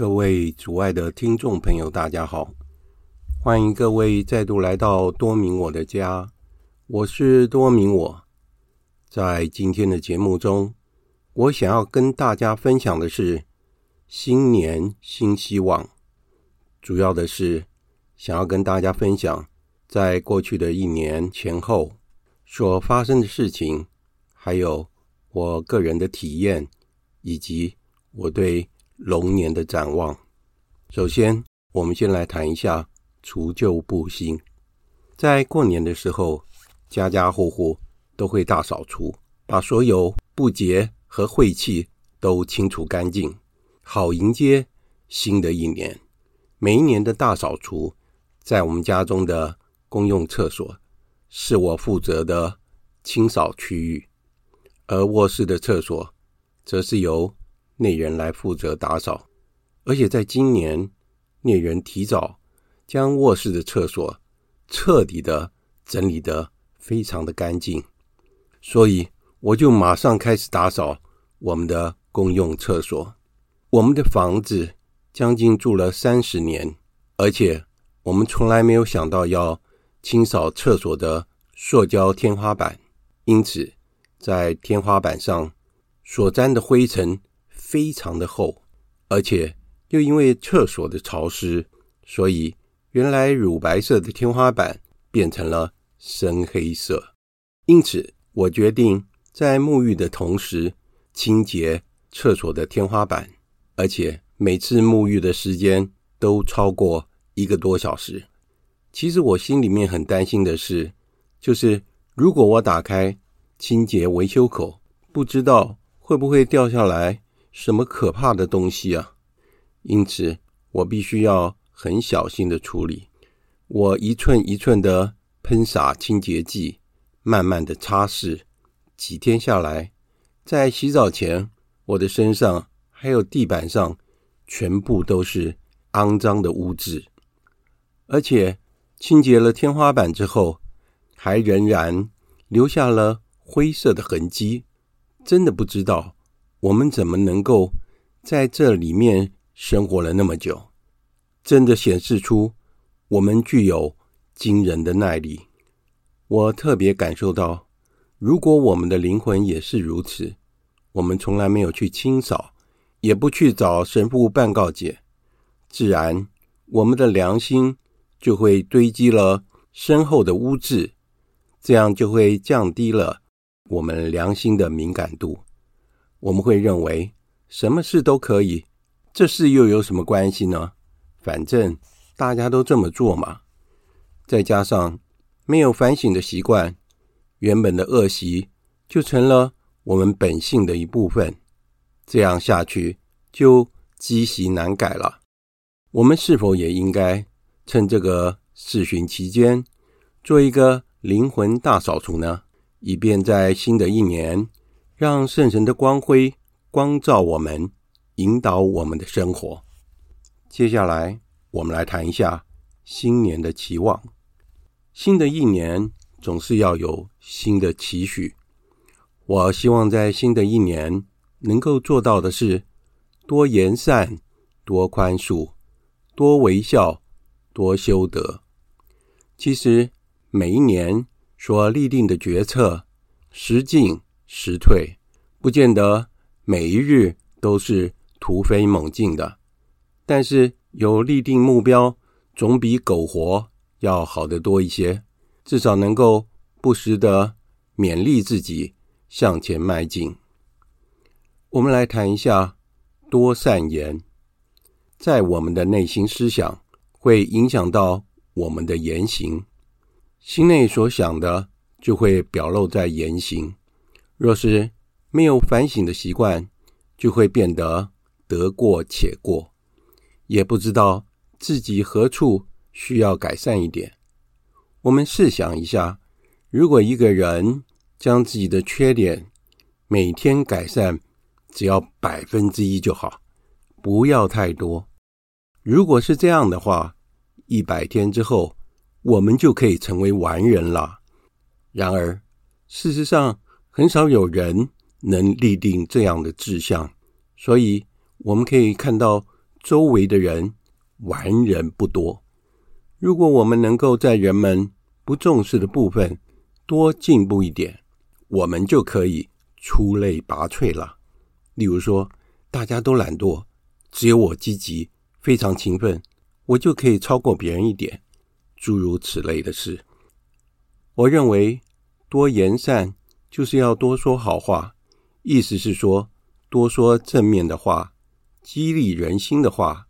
各位主爱的听众朋友，大家好，欢迎各位再度来到多明我的家，我是多明我。在今天的节目中，我想要跟大家分享的是新年新希望，主要的是想要跟大家分享在过去的一年前后所发生的事情，还有我个人的体验，以及我对龙年的展望。首先，我们先来谈一下除旧布新。在过年的时候，家家户户都会大扫除，把所有不洁和晦气都清除干净，好迎接新的一年。每一年的大扫除，在我们家中的公用厕所，是我负责的清扫区域，而卧室的厕所，则是由内人来负责打扫，而且在今年，内人提早将卧室的厕所彻底的整理得非常的干净，所以我就马上开始打扫我们的公用厕所。我们的房子将近住了三十年，而且我们从来没有想到要清扫厕所的塑胶天花板，因此在天花板上所沾的灰尘。非常的厚，而且又因为厕所的潮湿，所以原来乳白色的天花板变成了深黑色。因此，我决定在沐浴的同时清洁厕所的天花板，而且每次沐浴的时间都超过一个多小时。其实我心里面很担心的是，就是如果我打开清洁维修口，不知道会不会掉下来。什么可怕的东西啊！因此，我必须要很小心的处理。我一寸一寸的喷洒清洁剂，慢慢的擦拭。几天下来，在洗澡前，我的身上还有地板上全部都是肮脏的污渍。而且，清洁了天花板之后，还仍然留下了灰色的痕迹。真的不知道。我们怎么能够在这里面生活了那么久？真的显示出我们具有惊人的耐力。我特别感受到，如果我们的灵魂也是如此，我们从来没有去清扫，也不去找神父办告解，自然我们的良心就会堆积了深厚的污渍，这样就会降低了我们良心的敏感度。我们会认为什么事都可以，这事又有什么关系呢？反正大家都这么做嘛。再加上没有反省的习惯，原本的恶习就成了我们本性的一部分。这样下去就积习难改了。我们是否也应该趁这个视讯期间做一个灵魂大扫除呢？以便在新的一年。让圣神的光辉光照我们，引导我们的生活。接下来，我们来谈一下新年的期望。新的一年总是要有新的期许。我希望在新的一年能够做到的是：多言善，多宽恕，多微笑，多修德。其实，每一年所立定的决策，实境时退，不见得每一日都是突飞猛进的，但是有立定目标，总比苟活要好得多一些。至少能够不时地勉励自己向前迈进。我们来谈一下多善言，在我们的内心思想会影响到我们的言行，心内所想的就会表露在言行。若是没有反省的习惯，就会变得得过且过，也不知道自己何处需要改善一点。我们试想一下，如果一个人将自己的缺点每天改善，只要百分之一就好，不要太多。如果是这样的话，一百天之后，我们就可以成为完人了。然而，事实上，很少有人能立定这样的志向，所以我们可以看到周围的人完人不多。如果我们能够在人们不重视的部分多进步一点，我们就可以出类拔萃了。例如说，大家都懒惰，只有我积极，非常勤奋，我就可以超过别人一点。诸如此类的事。我认为多言善就是要多说好话，意思是说多说正面的话，激励人心的话，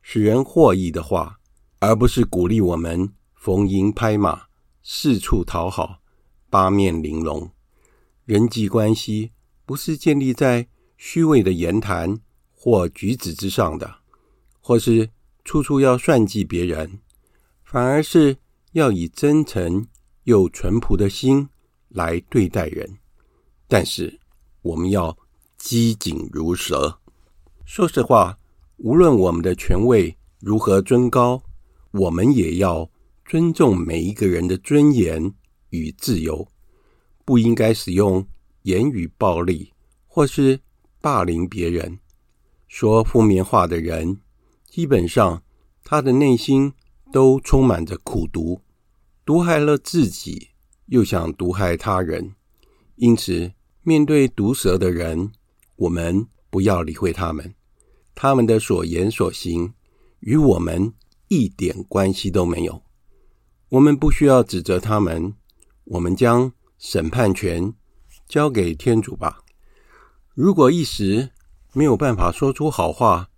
使人获益的话。而不是鼓励我们逢迎拍马、四处讨好、八面玲珑。人际关系不是建立在虚伪的言谈或举止之上的，或是处处要算计别人，反而是要以真诚又淳朴的心来对待人。但是我们要机警如蛇。说实话，无论我们的权位如何尊高，我们也要尊重每一个人的尊严与自由，不应该使用言语暴力或是霸凌别人。说负面话的人，基本上他的内心都充满着苦毒，毒害了自己，又想毒害他人。因此，面对毒蛇的人，我们不要理会他们，他们的所言所行与我们一点关系都没有，我们不需要指责他们，我们将审判权交给天主吧。如果一时没有办法说出好话，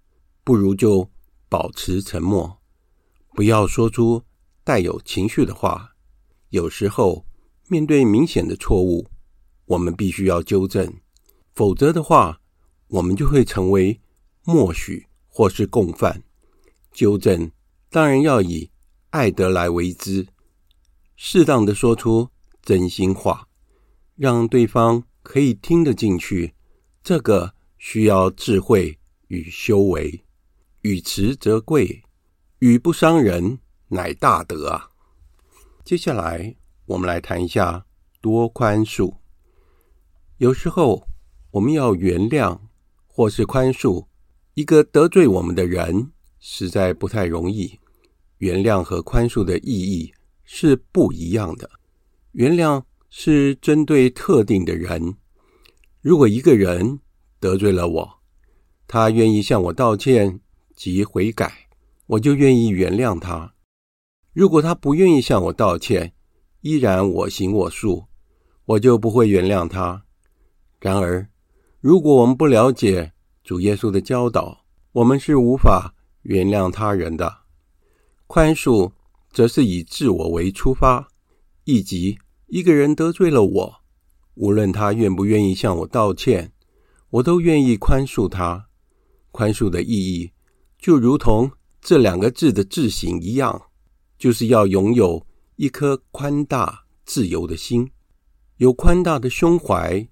不如就保持沉默，不要说出带有情绪的话。有时候面对明显的错误，我们必须要纠正，否则的话，我们就会成为默许或是共犯。纠正。当然要以爱德来为之，适当的说出真心话，让对方可以听得进去。这个需要智慧与修为，语迟则贵，语不伤人乃大德啊。接下来我们来谈一下多宽恕。有时候我们要原谅或是宽恕一个得罪我们的人。实在不太容易。原谅和宽恕的意义是不一样的。原谅是针对特定的人。如果一个人得罪了我，他愿意向我道歉及悔改，我就愿意原谅他。如果他不愿意向我道歉，依然我行我素，我就不会原谅他。然而，如果我们不了解主耶稣的教导，我们是无法。原谅他人的宽恕，则是以自我为出发，以及一个人得罪了我，无论他愿不愿意向我道歉，我都愿意宽恕他。宽恕的意义，就如同这两个字的字形一样，就是要拥有一颗宽大自由的心，有宽大的胸怀，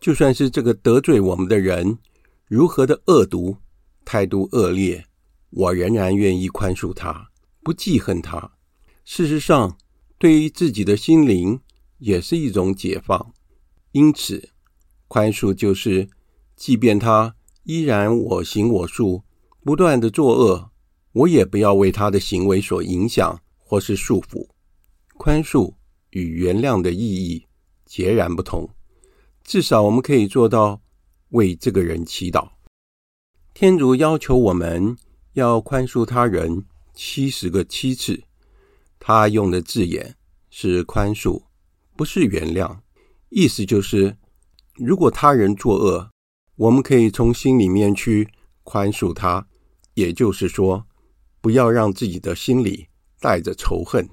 就算是这个得罪我们的人如何的恶毒，态度恶劣。我仍然愿意宽恕他，不记恨他。事实上，对于自己的心灵也是一种解放。因此，宽恕就是，即便他依然我行我素，不断的作恶，我也不要为他的行为所影响或是束缚。宽恕与原谅的意义截然不同。至少我们可以做到为这个人祈祷。天主要求我们。要宽恕他人七十个七次，他用的字眼是宽恕，不是原谅。意思就是，如果他人作恶，我们可以从心里面去宽恕他。也就是说，不要让自己的心里带着仇恨。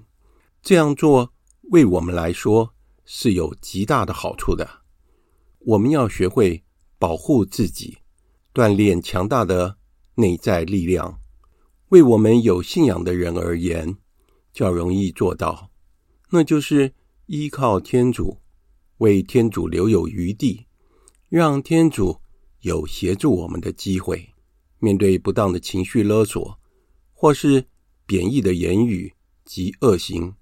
这样做为我们来说是有极大的好处的。我们要学会保护自己，锻炼强大的。内在力量，为我们有信仰的人而言，较容易做到。那就是依靠天主，为天主留有余地，让天主有协助我们的机会。面对不当的情绪勒索，或是贬义的言语及恶行，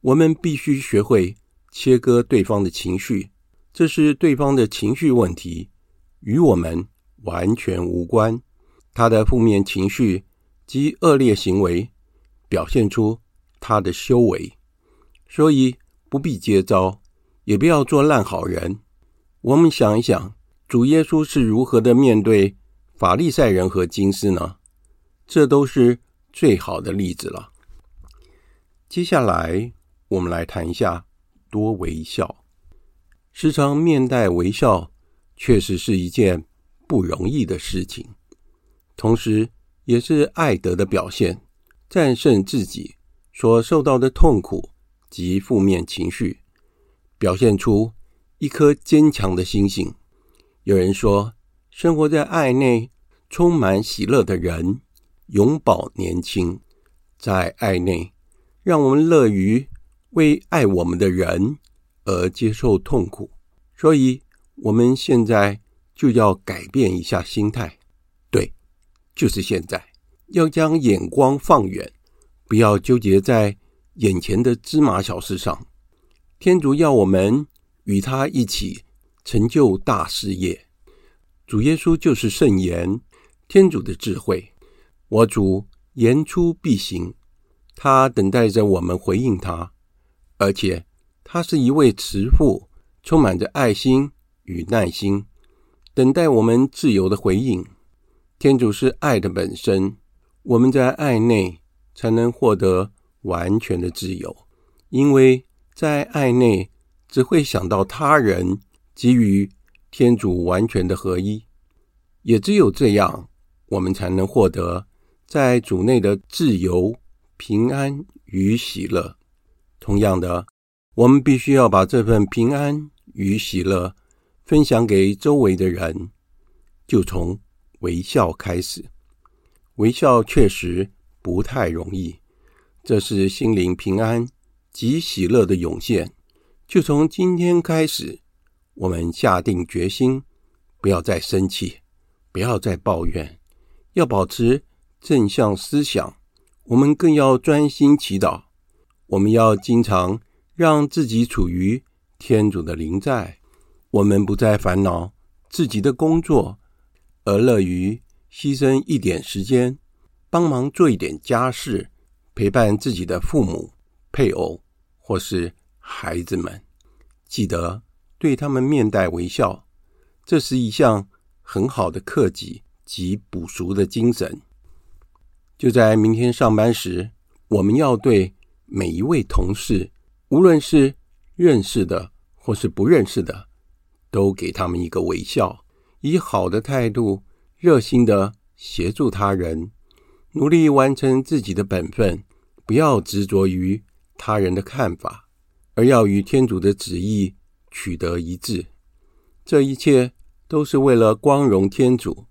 我们必须学会切割对方的情绪。这是对方的情绪问题，与我们完全无关。他的负面情绪及恶劣行为，表现出他的修为。所以不必接招，也不要做烂好人。我们想一想，主耶稣是如何的面对法利赛人和经师呢？这都是最好的例子了。接下来，我们来谈一下多微笑。时常面带微笑，确实是一件不容易的事情，同时也是爱德的表现，战胜自己所受到的痛苦及负面情绪，表现出一颗坚强的心性。有人说，生活在爱内、充满喜乐的人，永葆年轻。在爱内，让我们乐于为爱我们的人而接受痛苦。所以，我们现在就要改变一下心态。对，就是现在，要将眼光放远，不要纠结在眼前的芝麻小事上。天主要我们与他一起成就大事业。主耶稣就是圣言，天主的智慧。我主言出必行，他等待着我们回应他，而且他是一位慈父，充满着爱心与耐心，等待我们自由的回应。天主是爱的本身，我们在爱内才能获得完全的自由，因为在爱内只会想到他人，给予天主完全的合一。也只有这样，我们才能获得在主内的自由、平安与喜乐。同样的，我们必须要把这份平安与喜乐分享给周围的人，就从微笑开始。微笑确实不太容易。这是心灵平安及喜乐的涌现。就从今天开始，我们下定决心，不要再生气，不要再抱怨，要保持正向思想。我们更要专心祈祷。我们要经常让自己处于天主的临在。我们不再烦恼自己的工作，而乐于牺牲一点时间，帮忙做一点家事。陪伴自己的父母、配偶或是孩子们，记得对他们面带微笑，这是一项很好的克己及补赎的精神。就在明天上班时，我们要对每一位同事，无论是认识的或是不认识的，都给他们一个微笑，以好的态度，热心的协助他人。努力完成自己的本分，不要执着于他人的看法，而要与天主的旨意取得一致。这一切都是为了光荣天主。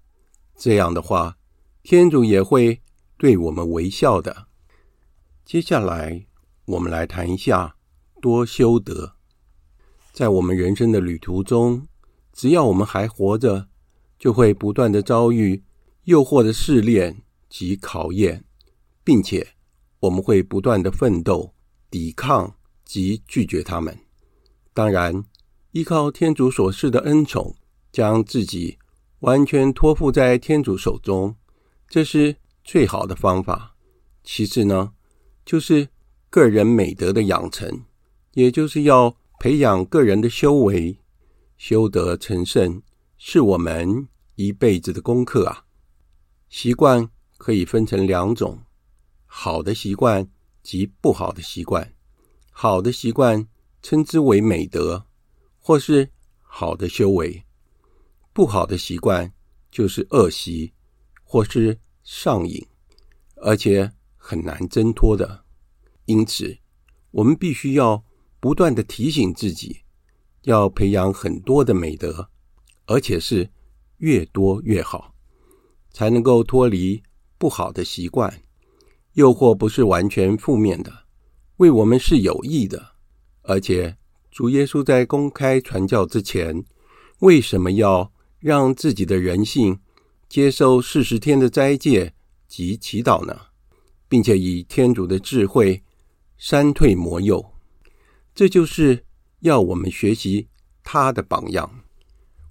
这样的话，天主也会对我们微笑的。接下来，我们来谈一下多修德。在我们人生的旅途中，只要我们还活着，就会不断的遭遇诱惑的试炼。及考验，并且我们会不断的奋斗、抵抗及拒绝他们。当然，依靠天主所赐的恩宠，将自己完全托付在天主手中，这是最好的方法。其次呢，就是个人美德的养成，也就是要培养个人的修为，修德成圣，是我们一辈子的功课啊。习惯。可以分成两种：好的习惯及不好的习惯。好的习惯称之为美德，或是好的修为；不好的习惯就是恶习，或是上瘾，而且很难挣脱的。因此，我们必须要不断地提醒自己，要培养很多的美德，而且是越多越好，才能够脱离。不好的习惯，诱惑不是完全负面的，为我们是有益的。而且，主耶稣在公开传教之前，为什么要让自己的人性接受四十天的斋戒及祈祷呢？并且以天主的智慧删退魔诱，这就是要我们学习他的榜样。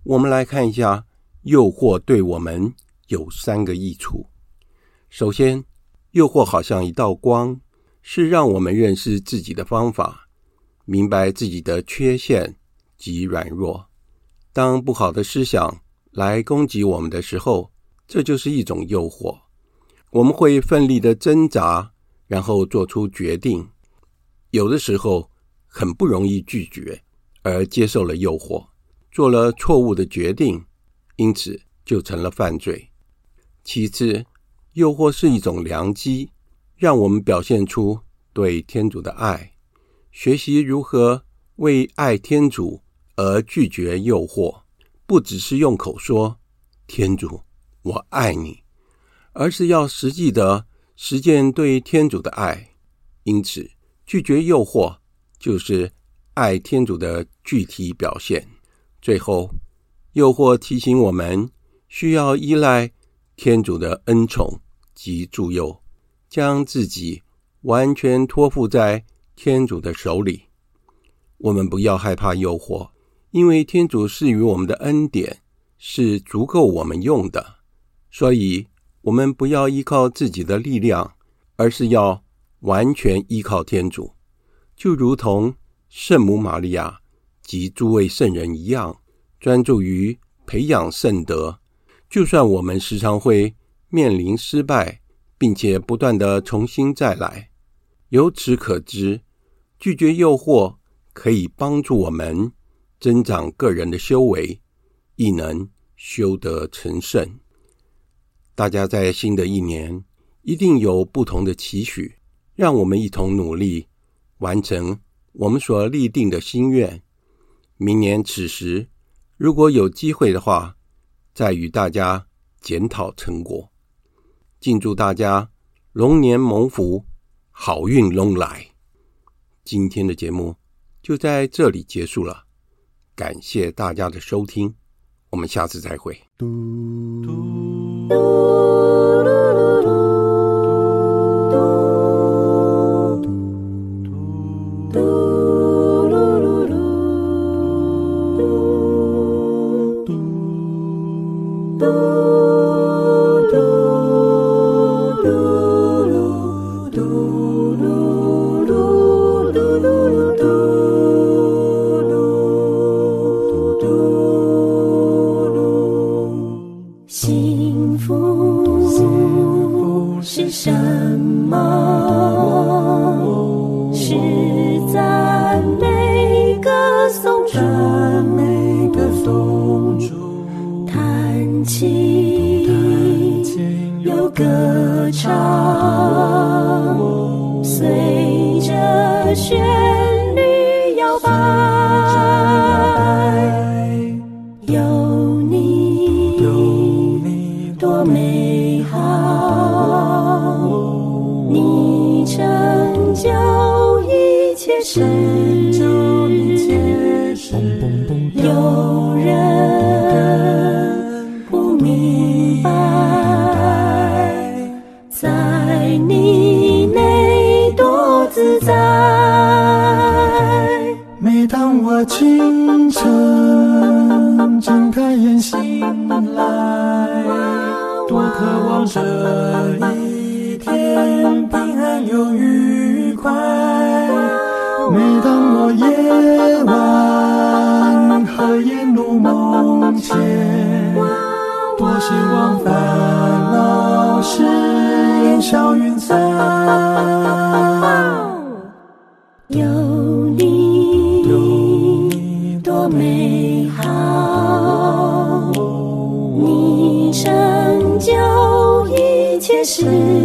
我们来看一下，诱惑对我们有三个益处。首先，诱惑好像一道光，是让我们认识自己的方法，明白自己的缺陷及软弱。当不好的思想来攻击我们的时候，这就是一种诱惑。我们会奋力的挣扎，然后做出决定。有的时候很不容易拒绝，而接受了诱惑，做了错误的决定，因此就成了犯罪。其次，诱惑是一种良机，让我们表现出对天主的爱，学习如何为爱天主而拒绝诱惑，不只是用口说“天主，我爱你”，而是要实际的实践对天主的爱。因此，拒绝诱惑就是爱天主的具体表现。最后，诱惑提醒我们需要依赖天主的恩宠。及助佑，将自己完全托付在天主的手里。我们不要害怕诱惑，因为天主赐予我们的恩典是足够我们用的。所以，我们不要依靠自己的力量，而是要完全依靠天主，就如同圣母玛利亚及诸位圣人一样，专注于培养圣德。就算我们时常会。面临失败，并且不断地重新再来。由此可知，拒绝诱惑可以帮助我们增长个人的修为，亦能修得成圣。大家在新的一年一定有不同的期许，让我们一同努力完成我们所立定的心愿。明年此时，如果有机会的话，再与大家检讨成果。敬祝大家龙年蒙福，好运龙来。今天的节目就在这里结束了，感谢大家的收听，我们下次再会。什心有歌唱，随着旋律。渴望这一天平安又愉快。每当我夜晚和夜入梦前，多希望烦恼是烟消云散。是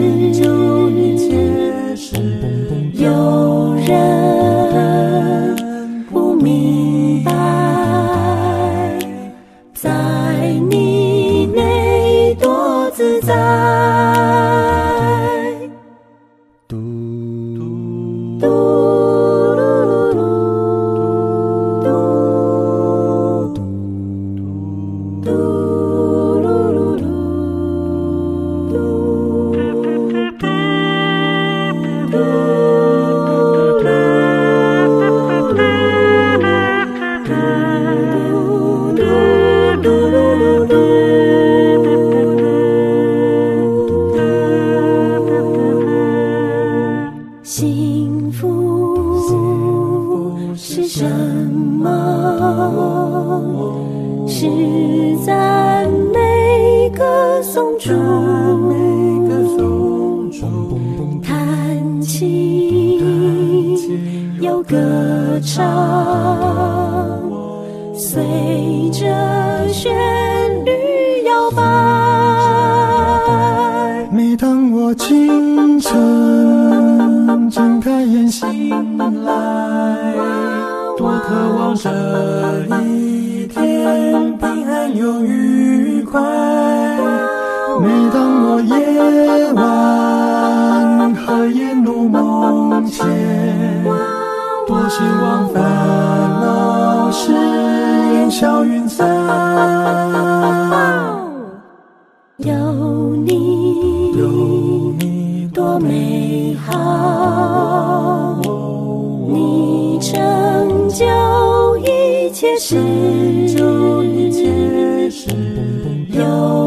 歌唱，随着旋律摇摆。每当我清晨睁开眼醒来，多渴望这一天平安又愉快。每当我夜多希望烦恼事烟消云散。有你，有你多美好，你成就一切事，有。